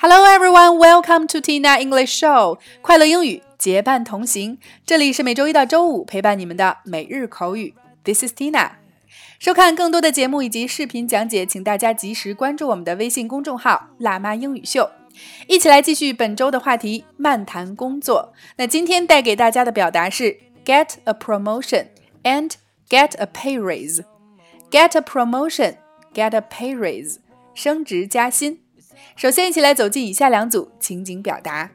Hello everyone, welcome to Tina English Show。快乐英语结伴同行，这里是每周一到周五陪伴你们的每日口语。This is Tina。收看更多的节目以及视频讲解，请大家及时关注我们的微信公众号“辣妈英语秀”。一起来继续本周的话题——漫谈工作。那今天带给大家的表达是 “get a promotion” and “get a pay raise”。Get a promotion, get a pay raise，升职加薪。首先，一起来走进以下两组情景表达。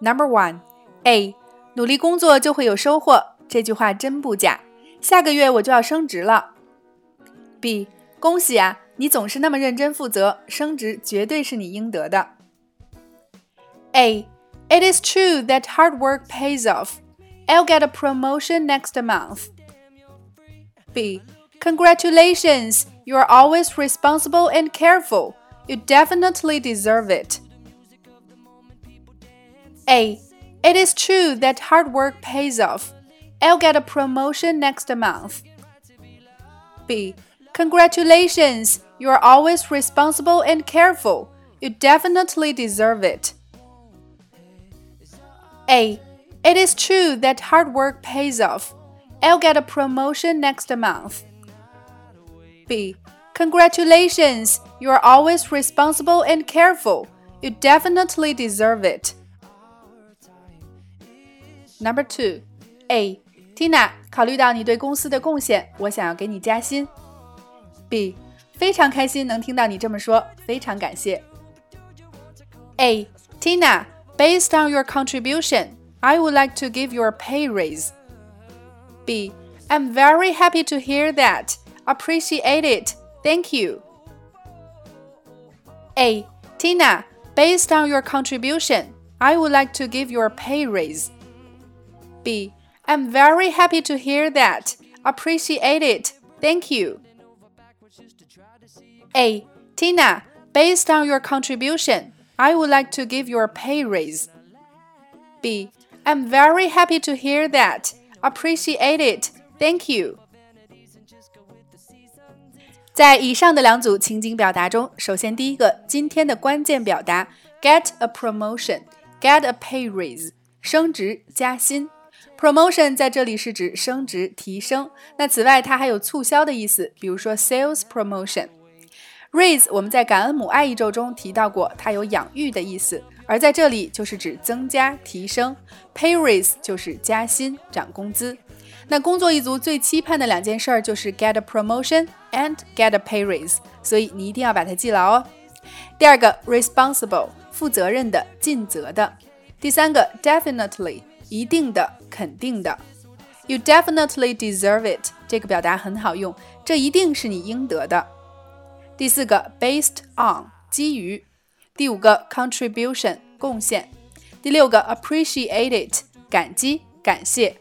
Number one, A，努力工作就会有收获，这句话真不假。下个月我就要升职了。B，恭喜啊，你总是那么认真负责，升职绝对是你应得的。A。It is true that hard work pays off. I'll get a promotion next month. B. Congratulations, you are always responsible and careful. You definitely deserve it. A. It is true that hard work pays off. I'll get a promotion next month. B. Congratulations, you are always responsible and careful. You definitely deserve it. A. It is true that hard work pays off. I'll get a promotion next month. B. Congratulations, you are always responsible and careful. You definitely deserve it. Number two, A. Tina，考虑到你对公司的贡献，我想要给你加薪。B. 非常开心能听到你这么说，非常感谢。A. Tina。Based on your contribution, I would like to give you a pay raise. B. I'm very happy to hear that. Appreciate it. Thank you. A. Tina, based on your contribution, I would like to give you a pay raise. B. I'm very happy to hear that. Appreciate it. Thank you. A. Tina, based on your contribution, I would like to give you a pay raise. B. I'm very happy to hear that. Appreciate it. Thank you. 在以上的两组情景表达中，首先第一个，今天的关键表达 get a promotion, get a pay raise，升职加薪。promotion 在这里是指升职提升。那此外，它还有促销的意思，比如说 sales promotion。Raise 我们在感恩母爱一周中提到过，它有养育的意思，而在这里就是指增加、提升。Pay raise 就是加薪、涨工资。那工作一族最期盼的两件事儿就是 get a promotion and get a pay raise，所以你一定要把它记牢哦。第二个 responsible 负责任的、尽责的。第三个 definitely 一定的、肯定的。You definitely deserve it 这个表达很好用，这一定是你应得的。第四个 based on 基于，第五个 contribution 贡献，第六个 appreciate it 感激感谢。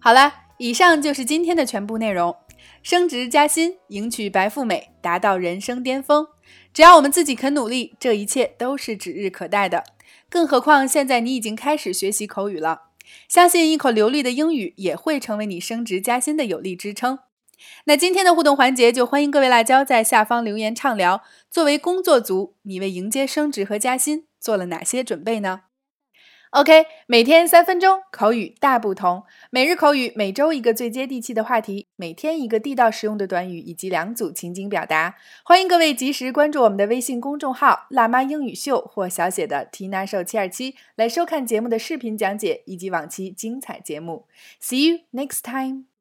好了，以上就是今天的全部内容。升职加薪，迎娶白富美，达到人生巅峰，只要我们自己肯努力，这一切都是指日可待的。更何况现在你已经开始学习口语了。相信一口流利的英语也会成为你升职加薪的有力支撑。那今天的互动环节就欢迎各位辣椒在下方留言畅聊。作为工作族，你为迎接升职和加薪做了哪些准备呢？OK，每天三分钟口语大不同，每日口语，每周一个最接地气的话题，每天一个地道实用的短语以及两组情景表达。欢迎各位及时关注我们的微信公众号“辣妈英语秀”或小写的 Tina Show 七二七，来收看节目的视频讲解以及往期精彩节目。See you next time.